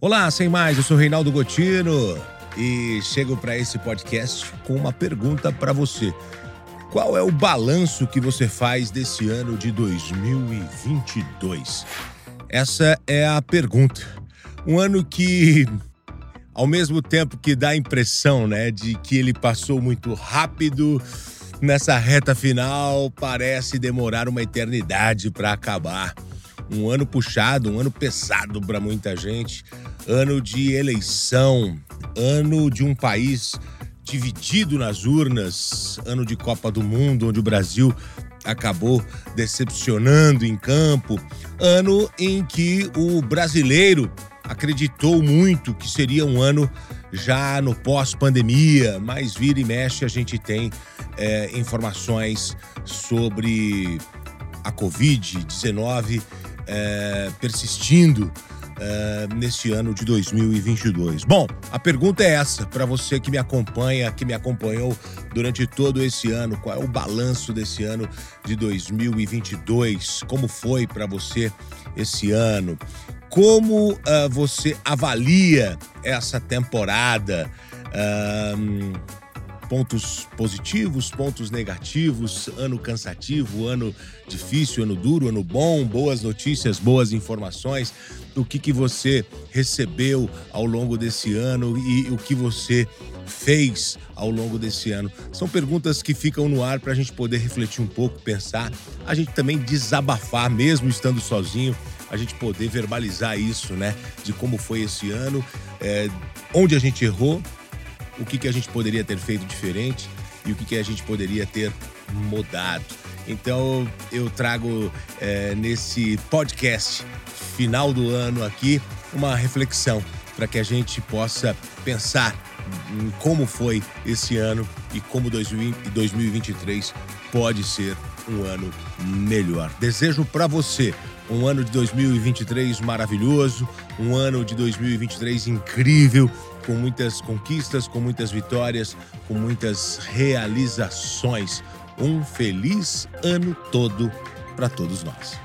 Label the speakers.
Speaker 1: Olá, sem mais, eu sou Reinaldo Gotino e chego para esse podcast com uma pergunta para você. Qual é o balanço que você faz desse ano de 2022? Essa é a pergunta. Um ano que, ao mesmo tempo que dá a impressão né, de que ele passou muito rápido, nessa reta final parece demorar uma eternidade para acabar. Um ano puxado, um ano pesado para muita gente, ano de eleição, ano de um país dividido nas urnas, ano de Copa do Mundo, onde o Brasil acabou decepcionando em campo, ano em que o brasileiro acreditou muito que seria um ano já no pós-pandemia, mas vira e mexe a gente tem é, informações sobre a Covid-19 é, persistindo é, neste ano de 2022. Bom, a pergunta é essa para você que me acompanha, que me acompanhou durante todo esse ano. Qual é o balanço desse ano de 2022? Como foi para você esse ano? Como uh, você avalia essa temporada? Pontos positivos, pontos negativos, ano cansativo, ano difícil, ano duro, ano bom, boas notícias, boas informações, o que, que você recebeu ao longo desse ano e o que você fez ao longo desse ano. São perguntas que ficam no ar para a gente poder refletir um pouco, pensar, a gente também desabafar, mesmo estando sozinho, a gente poder verbalizar isso, né? De como foi esse ano, é, onde a gente errou, o que, que a gente poderia ter feito diferente e o que, que a gente poderia ter mudado. Então eu trago é, nesse podcast final do ano aqui uma reflexão para que a gente possa pensar em como foi esse ano e como 2023 pode ser um ano melhor. Desejo para você um ano de 2023 maravilhoso, um ano de 2023 incrível, com muitas conquistas, com muitas vitórias, com muitas realizações. Um feliz ano todo para todos nós.